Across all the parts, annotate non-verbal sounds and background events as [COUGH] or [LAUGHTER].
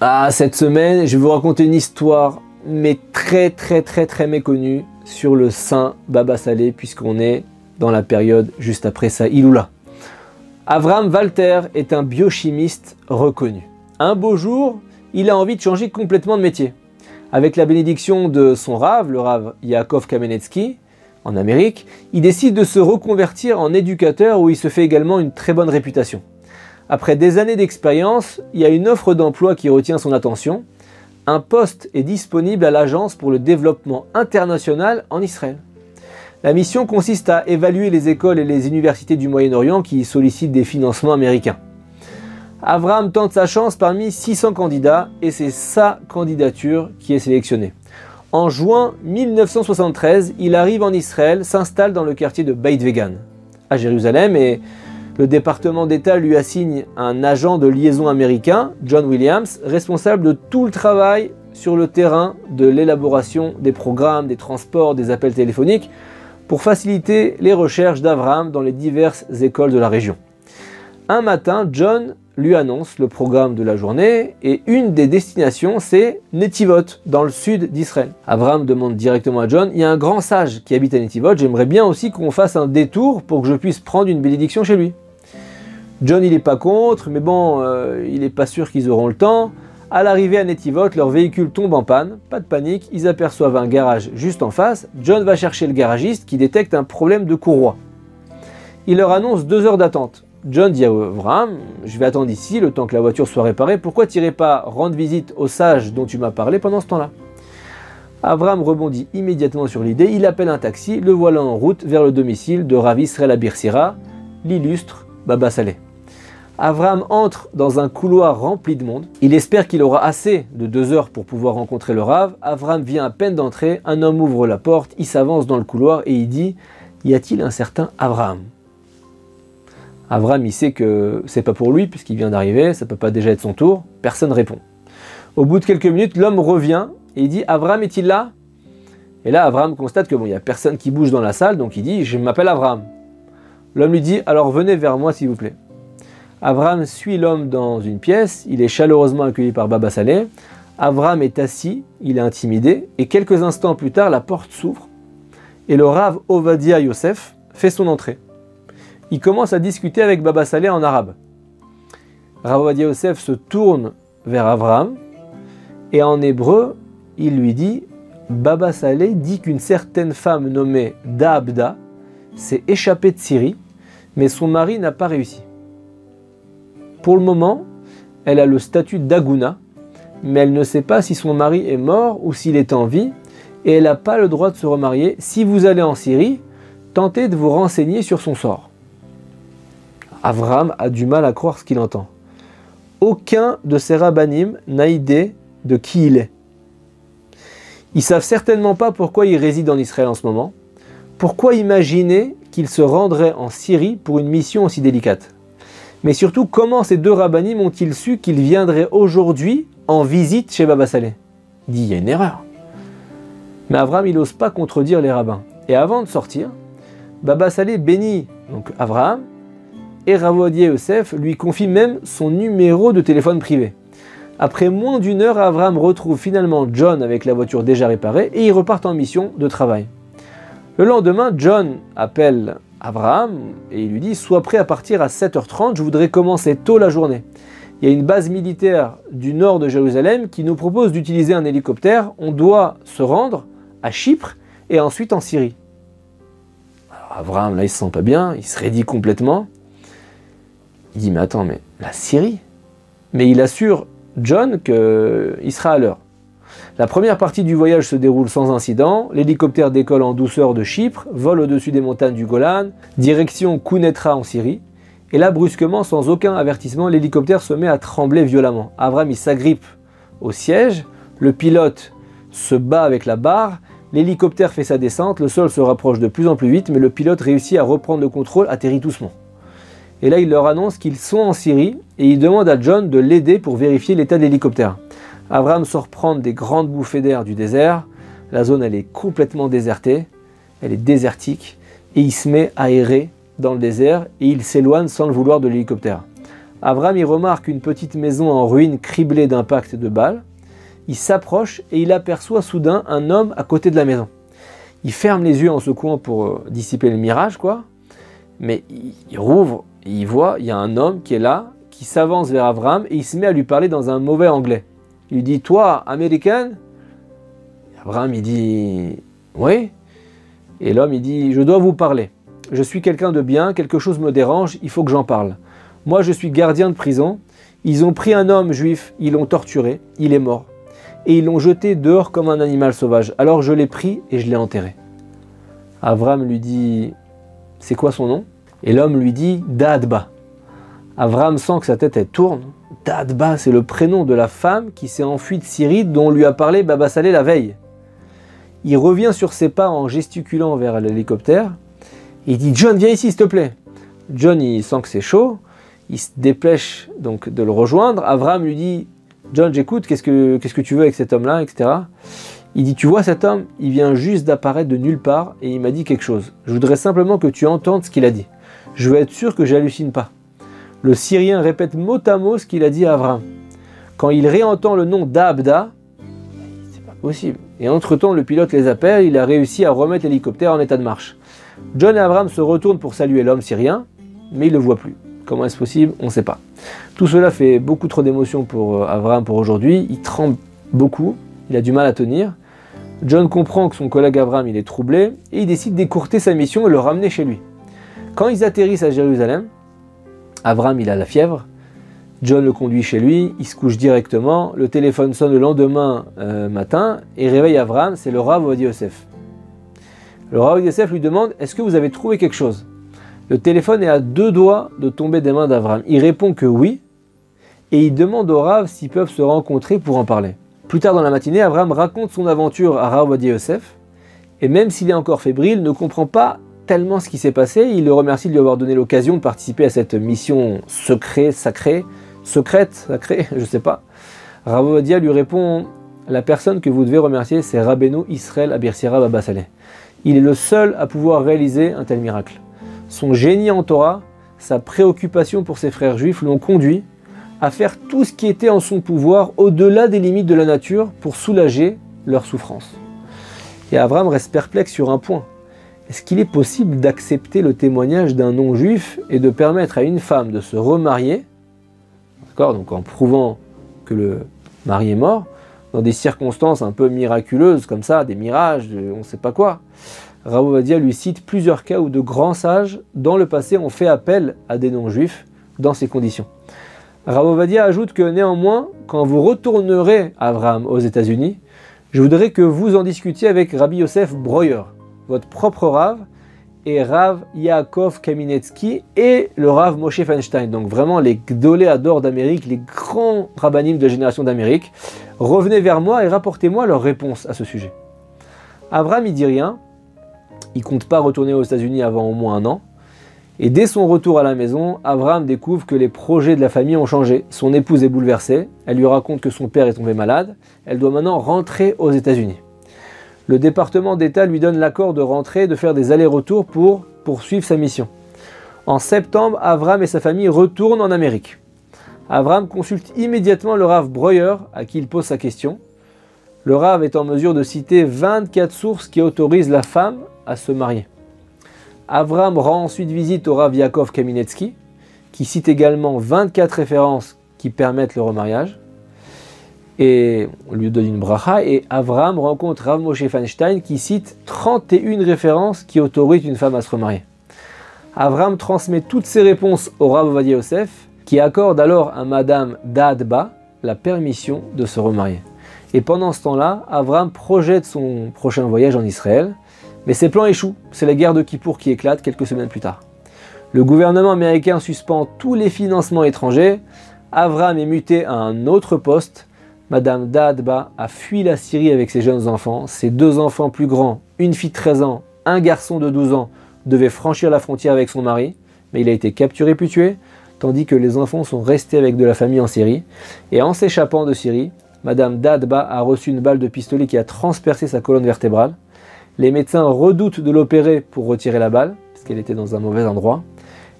Ah, cette semaine, je vais vous raconter une histoire, mais très très très très méconnue, sur le saint Baba Salé, puisqu'on est dans la période juste après sa Iloula. Avram Walter est un biochimiste reconnu. Un beau jour, il a envie de changer complètement de métier. Avec la bénédiction de son rave, le rave Yaakov Kamenetsky, en Amérique, il décide de se reconvertir en éducateur où il se fait également une très bonne réputation. Après des années d'expérience, il y a une offre d'emploi qui retient son attention. Un poste est disponible à l'Agence pour le développement international en Israël. La mission consiste à évaluer les écoles et les universités du Moyen-Orient qui sollicitent des financements américains. Avram tente sa chance parmi 600 candidats et c'est sa candidature qui est sélectionnée. En juin 1973, il arrive en Israël, s'installe dans le quartier de Beit Vegan, à Jérusalem, et le département d'État lui assigne un agent de liaison américain, John Williams, responsable de tout le travail sur le terrain de l'élaboration des programmes, des transports, des appels téléphoniques, pour faciliter les recherches d'Avram dans les diverses écoles de la région. Un matin, John lui annonce le programme de la journée et une des destinations c'est Netivot dans le sud d'Israël. Avram demande directement à John, il y a un grand sage qui habite à Netivot, j'aimerais bien aussi qu'on fasse un détour pour que je puisse prendre une bénédiction chez lui. John il n'est pas contre, mais bon, euh, il n'est pas sûr qu'ils auront le temps. À l'arrivée à Netivot, leur véhicule tombe en panne, pas de panique, ils aperçoivent un garage juste en face. John va chercher le garagiste qui détecte un problème de courroie. Il leur annonce deux heures d'attente. John dit à Avram, je vais attendre ici le temps que la voiture soit réparée, pourquoi t'irais pas rendre visite au sage dont tu m'as parlé pendant ce temps-là? Avram rebondit immédiatement sur l'idée, il appelle un taxi, le voilà en route vers le domicile de Rav Israël Abirsira, l'illustre Baba Saleh. Avram entre dans un couloir rempli de monde. Il espère qu'il aura assez de deux heures pour pouvoir rencontrer le Rav. Avram vient à peine d'entrer, un homme ouvre la porte, il s'avance dans le couloir et il dit Y a-t-il un certain Avram? Avram, il sait que c'est pas pour lui puisqu'il vient d'arriver, ça peut pas déjà être son tour. Personne répond. Au bout de quelques minutes, l'homme revient et il dit Avram est-il là? Et là, Avram constate que bon, il y a personne qui bouge dans la salle, donc il dit Je m'appelle Avram. L'homme lui dit Alors venez vers moi s'il vous plaît. Avram suit l'homme dans une pièce, il est chaleureusement accueilli par Baba Saleh. Avram est assis, il est intimidé, et quelques instants plus tard, la porte s'ouvre, et le Rav Ovadia Yosef fait son entrée. Il commence à discuter avec Baba Saleh en arabe. Rav Ovadia Yosef se tourne vers Avram, et en hébreu, il lui dit Baba Saleh dit qu'une certaine femme nommée Daabda s'est échappée de Syrie, mais son mari n'a pas réussi. Pour le moment, elle a le statut d'Aguna, mais elle ne sait pas si son mari est mort ou s'il est en vie, et elle n'a pas le droit de se remarier. Si vous allez en Syrie, tentez de vous renseigner sur son sort. Avram a du mal à croire ce qu'il entend. Aucun de ces rabbinim n'a idée de qui il est. Ils savent certainement pas pourquoi il réside en Israël en ce moment. Pourquoi imaginer qu'il se rendrait en Syrie pour une mission aussi délicate? Mais surtout, comment ces deux rabbinim ont-ils su qu'ils viendraient aujourd'hui en visite chez Baba Saleh? Il dit, il y a une erreur. Mais Avram, il n'ose pas contredire les rabbins. Et avant de sortir, Baba Saleh bénit donc Avraham et Ravodier Yosef lui confie même son numéro de téléphone privé. Après moins d'une heure, Avram retrouve finalement John avec la voiture déjà réparée et ils repartent en mission de travail. Le lendemain, John appelle Abraham et il lui dit Sois prêt à partir à 7h30, je voudrais commencer tôt la journée. Il y a une base militaire du nord de Jérusalem qui nous propose d'utiliser un hélicoptère. On doit se rendre à Chypre et ensuite en Syrie. Alors Abraham, là, il se sent pas bien, il se raidit complètement. Il dit Mais attends, mais la Syrie? Mais il assure John qu'il sera à l'heure. La première partie du voyage se déroule sans incident. L'hélicoptère décolle en douceur de Chypre, vole au-dessus des montagnes du Golan, direction Kounetra en Syrie. Et là, brusquement, sans aucun avertissement, l'hélicoptère se met à trembler violemment. Avram, il s'agrippe au siège, le pilote se bat avec la barre, l'hélicoptère fait sa descente, le sol se rapproche de plus en plus vite, mais le pilote réussit à reprendre le contrôle, atterrit doucement. Et là, il leur annonce qu'ils sont en Syrie et il demande à John de l'aider pour vérifier l'état de l'hélicoptère. Abraham sort prendre des grandes bouffées d'air du désert. La zone, elle est complètement désertée, elle est désertique, et il se met à errer dans le désert et il s'éloigne sans le vouloir de l'hélicoptère. Avram y remarque une petite maison en ruine criblée d'impacts de balles. Il s'approche et il aperçoit soudain un homme à côté de la maison. Il ferme les yeux en secouant pour euh, dissiper le mirage, quoi. Mais il rouvre, et il voit, il y a un homme qui est là, qui s'avance vers Avram et il se met à lui parler dans un mauvais anglais. Il dit Toi, américain? Avram, il dit Oui. Et l'homme, il dit Je dois vous parler. Je suis quelqu'un de bien, quelque chose me dérange, il faut que j'en parle. Moi, je suis gardien de prison. Ils ont pris un homme juif, ils l'ont torturé, il est mort. Et ils l'ont jeté dehors comme un animal sauvage. Alors je l'ai pris et je l'ai enterré. Avram lui dit C'est quoi son nom? Et l'homme lui dit Dadba. Avram sent que sa tête elle tourne. Dadba, c'est le prénom de la femme qui s'est enfuie de Syrie dont lui a parlé Baba Saleh la veille. Il revient sur ses pas en gesticulant vers l'hélicoptère. Il dit John, viens ici, s'il te plaît. John, il sent que c'est chaud. Il se dépêche donc de le rejoindre. Avram lui dit John, j'écoute, qu'est-ce que, tu veux avec cet homme-là, etc. Il dit Tu vois cet homme, il vient juste d'apparaître de nulle part et il m'a dit quelque chose. Je voudrais simplement que tu entendes ce qu'il a dit. Je veux être sûr que j'hallucine pas. Le Syrien répète mot à mot ce qu'il a dit à Avram. Quand il réentend le nom d'Abda, c'est pas possible. Et entre-temps, le pilote les appelle, il a réussi à remettre l'hélicoptère en état de marche. John et Avram se retournent pour saluer l'homme syrien, mais il ne le voit plus. Comment est-ce possible? On ne sait pas. Tout cela fait beaucoup trop d'émotions pour euh, Avram pour aujourd'hui. Il tremble beaucoup, il a du mal à tenir. John comprend que son collègue Avram il est troublé et il décide d'écourter sa mission et le ramener chez lui. Quand ils atterrissent à Jérusalem, Avram il a la fièvre, John le conduit chez lui, il se couche directement, le téléphone sonne le lendemain euh, matin et réveille Avram, c'est le Rav Odi Yosef. Le Rav Yosef lui demande Est-ce que vous avez trouvé quelque chose? Le téléphone est à deux doigts de tomber des mains d'Avram. Il répond que oui et il demande au Rav s'ils peuvent se rencontrer pour en parler. Plus tard dans la matinée, Avram raconte son aventure à Rav Yosef et même s'il est encore fébrile, ne comprend pas tellement ce qui s'est passé. Il le remercie de lui avoir donné l'occasion de participer à cette mission secrète, sacrée secrète, sacrée, [LAUGHS] je sais pas. Ravodia lui répond La personne que vous devez remercier, c'est Rabbeinu Israël Abirsira Baba Saleh. Il est le seul à pouvoir réaliser un tel miracle. Son génie en Torah, sa préoccupation pour ses frères juifs l'ont conduit à faire tout ce qui était en son pouvoir au-delà des limites de la nature pour soulager leur souffrance. Et Avram reste perplexe sur un point. Est-ce qu'il est possible d'accepter le témoignage d'un non-juif et de permettre à une femme de se remarier donc en prouvant que le mari est mort, dans des circonstances un peu miraculeuses comme ça, des mirages, on ne sait pas quoi? Ravovadia lui cite plusieurs cas où de grands sages dans le passé ont fait appel à des non-juifs dans ces conditions. Ravovadia ajoute que néanmoins, quand vous retournerez Abraham aux États-Unis, je voudrais que vous en discutiez avec Rabbi Yosef Breuer, votre propre rave, et Rav Yaakov Kaminetsky et le Rav Moshe Feinstein. Donc vraiment les Gdoléadors d'Amérique, les grands rabbinim de la génération d'Amérique. Revenez vers moi et rapportez-moi leurs réponses à ce sujet. Avram, il dit rien. Il compte pas retourner aux États-Unis avant au moins un an. Et dès son retour à la maison, Avram découvre que les projets de la famille ont changé. Son épouse est bouleversée. Elle lui raconte que son père est tombé malade. Elle doit maintenant rentrer aux États-Unis le département d'État lui donne l'accord de rentrer et de faire des allers-retours pour poursuivre sa mission. En septembre, Avram et sa famille retournent en Amérique. Avram consulte immédiatement le Rav Breuer, à qui il pose sa question. Le Rav est en mesure de citer 24 sources qui autorisent la femme à se marier. Avram rend ensuite visite au Rav Yaakov Kaminetsky, qui cite également 24 références qui permettent le remariage et on lui donne une bracha, et Avram rencontre Rav Moshe Feinstein qui cite 31 références qui autorisent une femme à se remarier. Avram transmet toutes ces réponses au Rav Ovadia Yosef, qui accorde alors à Madame Dadba la permission de se remarier. Et pendant ce temps-là, Avram projette son prochain voyage en Israël, mais ses plans échouent. C'est la guerre de Kippour qui éclate quelques semaines plus tard. Le gouvernement américain suspend tous les financements étrangers. Avram est muté à un autre poste Madame Dadba a fui la Syrie avec ses jeunes enfants. Ses deux enfants plus grands, une fille de 13 ans, un garçon de 12 ans, devaient franchir la frontière avec son mari, mais il a été capturé puis tué, tandis que les enfants sont restés avec de la famille en Syrie. Et en s'échappant de Syrie, Madame Dadba a reçu une balle de pistolet qui a transpercé sa colonne vertébrale. Les médecins redoutent de l'opérer pour retirer la balle, parce qu'elle était dans un mauvais endroit.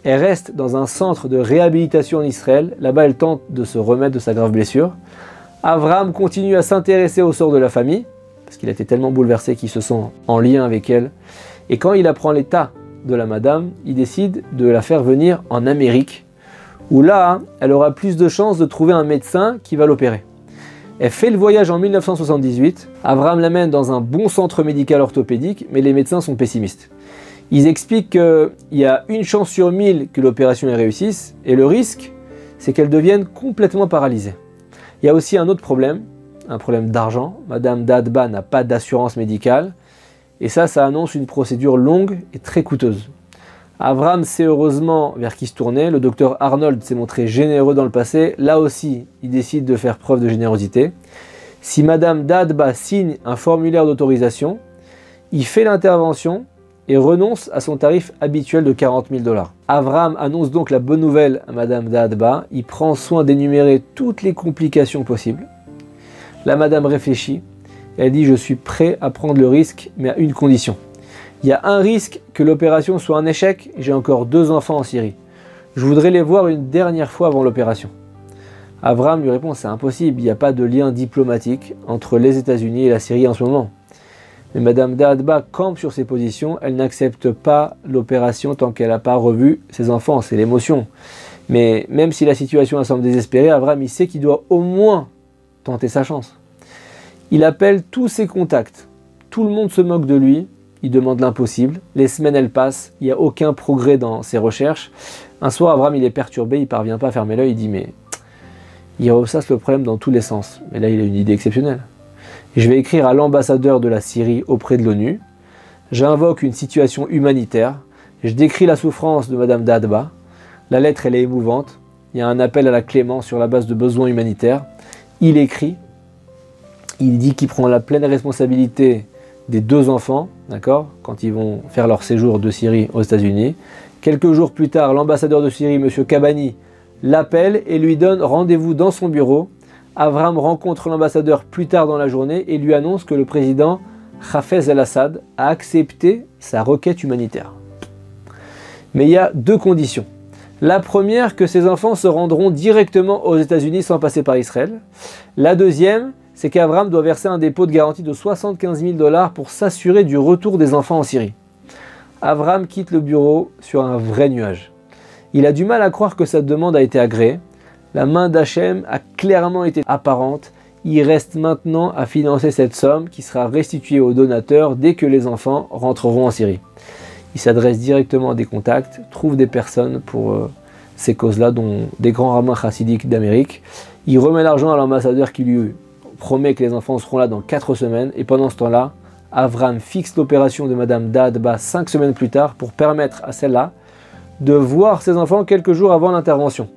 Elle reste dans un centre de réhabilitation en Israël. Là-bas, elle tente de se remettre de sa grave blessure. Avram continue à s'intéresser au sort de la famille, parce qu'il a été tellement bouleversé qu'il se sent en lien avec elle. Et quand il apprend l'état de la madame, il décide de la faire venir en Amérique, où là, elle aura plus de chances de trouver un médecin qui va l'opérer. Elle fait le voyage en 1978. Avram l'amène dans un bon centre médical orthopédique, mais les médecins sont pessimistes. Ils expliquent qu'il y a une chance sur mille que l'opération réussisse, et le risque, c'est qu'elle devienne complètement paralysée. Il y a aussi un autre problème, un problème d'argent. Madame Dadba n'a pas d'assurance médicale, et ça, ça annonce une procédure longue et très coûteuse. Avram sait heureusement vers qui se tourner. Le docteur Arnold s'est montré généreux dans le passé. Là aussi, il décide de faire preuve de générosité. Si Madame Dadba signe un formulaire d'autorisation, il fait l'intervention et renonce à son tarif habituel de 40 000 dollars. Avram annonce donc la bonne nouvelle à Madame Dadba. Il prend soin d'énumérer toutes les complications possibles. La Madame réfléchit. Elle dit Je suis prêt à prendre le risque, mais à une condition. Il y a un risque que l'opération soit un échec. J'ai encore deux enfants en Syrie. Je voudrais les voir une dernière fois avant l'opération. Avram lui répond c'est impossible, il n'y a pas de lien diplomatique entre les États-Unis et la Syrie en ce moment. Mais Madame Daadba campe sur ses positions, elle n'accepte pas l'opération tant qu'elle n'a pas revu ses enfants, c'est l'émotion. Mais même si la situation semble désespérée, Avram il sait qu'il doit au moins tenter sa chance. Il appelle tous ses contacts, tout le monde se moque de lui, il demande l'impossible. Les semaines, elles passent, il n'y a aucun progrès dans ses recherches. Un soir, Abraham, il est perturbé, il parvient pas à fermer l'œil, il dit mais il ressasse le problème dans tous les sens. Mais là, il a une idée exceptionnelle. Je vais écrire à l'ambassadeur de la Syrie auprès de l'ONU. J'invoque une situation humanitaire. Je décris la souffrance de Madame Dadba. La lettre, elle est émouvante. Il y a un appel à la clémence sur la base de besoins humanitaires. Il écrit. Il dit qu'il prend la pleine responsabilité des deux enfants, d'accord, quand ils vont faire leur séjour de Syrie aux États-Unis. Quelques jours plus tard, l'ambassadeur de Syrie, M. Kabani, l'appelle et lui donne rendez-vous dans son bureau. Avram rencontre l'ambassadeur plus tard dans la journée et lui annonce que le président Hafez al-Assad a accepté sa requête humanitaire. Mais il y a deux conditions. La première, que ses enfants se rendront directement aux États-Unis sans passer par Israël. La deuxième, c'est qu'Avram doit verser un dépôt de garantie de 75 000 dollars pour s'assurer du retour des enfants en Syrie. Avram quitte le bureau sur un vrai nuage. Il a du mal à croire que sa demande a été agréée. La main d'Hachem a clairement été apparente. Il reste maintenant à financer cette somme qui sera restituée aux donateurs dès que les enfants rentreront en Syrie. Il s'adresse directement à des contacts, trouve des personnes pour euh, ces causes-là, dont des grands rabbins chassidiques d'Amérique. Il remet l'argent à l'ambassadeur qui lui promet que les enfants seront là dans 4 semaines. Et pendant ce temps-là, Avram fixe l'opération de Madame Dadba 5 semaines plus tard pour permettre à celle-là de voir ses enfants quelques jours avant l'intervention.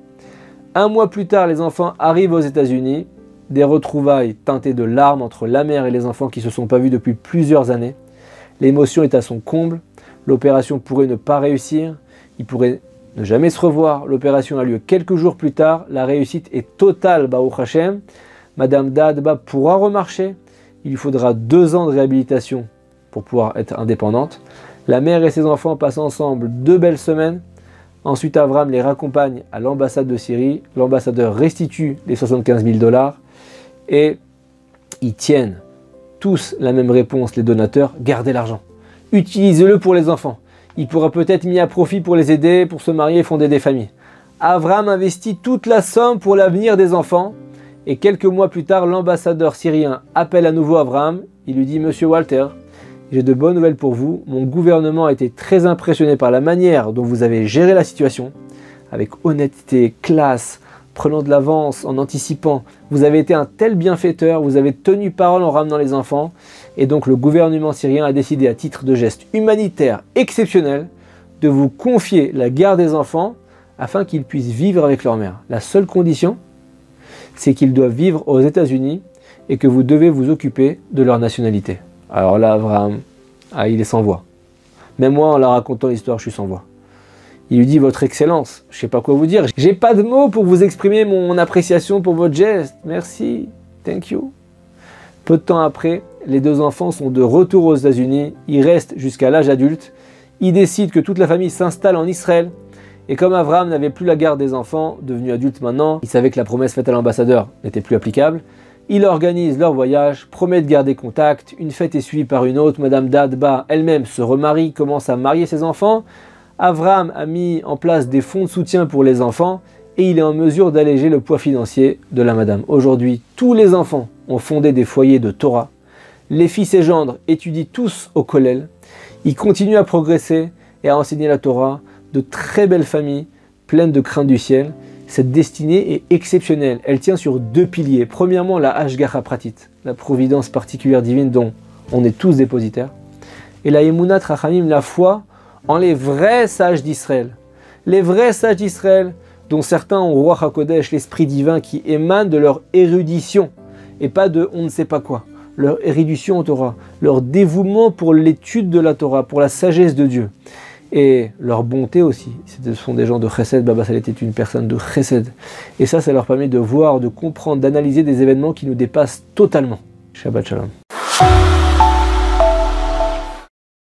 Un mois plus tard, les enfants arrivent aux États-Unis. Des retrouvailles teintées de larmes entre la mère et les enfants qui ne se sont pas vus depuis plusieurs années. L'émotion est à son comble. L'opération pourrait ne pas réussir. Ils pourraient ne jamais se revoir. L'opération a lieu quelques jours plus tard. La réussite est totale, Baruch Hashem. Madame Dadba pourra remarcher. Il lui faudra deux ans de réhabilitation pour pouvoir être indépendante. La mère et ses enfants passent ensemble deux belles semaines. Ensuite, Avram les raccompagne à l'ambassade de Syrie. L'ambassadeur restitue les 75 000 dollars et ils tiennent tous la même réponse, les donateurs, gardez l'argent. Utilisez-le pour les enfants. Il pourra peut-être mis à profit pour les aider, pour se marier et fonder des familles. Avram investit toute la somme pour l'avenir des enfants et quelques mois plus tard, l'ambassadeur syrien appelle à nouveau Abraham. Il lui dit Monsieur Walter, j'ai de bonnes nouvelles pour vous. Mon gouvernement a été très impressionné par la manière dont vous avez géré la situation, avec honnêteté, classe, prenant de l'avance, en anticipant. Vous avez été un tel bienfaiteur, vous avez tenu parole en ramenant les enfants, et donc le gouvernement syrien a décidé à titre de geste humanitaire exceptionnel de vous confier la garde des enfants afin qu'ils puissent vivre avec leur mère. La seule condition, c'est qu'ils doivent vivre aux États-Unis et que vous devez vous occuper de leur nationalité. Alors là, Abraham, ah, il est sans voix. Même moi, en la racontant l'histoire, je suis sans voix. Il lui dit Votre Excellence, je ne sais pas quoi vous dire. J'ai pas de mots pour vous exprimer mon appréciation pour votre geste. Merci, thank you. Peu de temps après, les deux enfants sont de retour aux États-Unis. Ils restent jusqu'à l'âge adulte. Ils décident que toute la famille s'installe en Israël Et comme Avram n'avait plus la garde des enfants, devenu adulte maintenant, il savait que la promesse faite à l'ambassadeur n'était plus applicable. Il organise leur voyage, promet de garder contact, une fête est suivie par une autre, Madame Dadba elle-même se remarie, commence à marier ses enfants. Avram a mis en place des fonds de soutien pour les enfants et il est en mesure d'alléger le poids financier de la Madame. Aujourd'hui, tous les enfants ont fondé des foyers de Torah. Les fils et gendres étudient tous au Kollel. Ils continuent à progresser et à enseigner la Torah de très belles familles, pleines de crainte du ciel. Cette destinée est exceptionnelle. Elle tient sur deux piliers. Premièrement, la Ashgacha Pratit, la providence particulière divine dont on est tous dépositaires. Et la Emunat Rachamim, la foi en les vrais sages d'Israël. Les vrais sages d'Israël, dont certains ont roi HaKodesh, l'esprit divin qui émane de leur érudition et pas de on ne sait pas quoi. Leur érudition au Torah, leur dévouement pour l'étude de la Torah, pour la sagesse de Dieu et leur bonté aussi. Ce sont des gens de chesed, Baba Saleh était une personne de chesed. Et ça, ça leur permet de voir, de comprendre, d'analyser des événements qui nous dépassent totalement. Shabbat Shalom.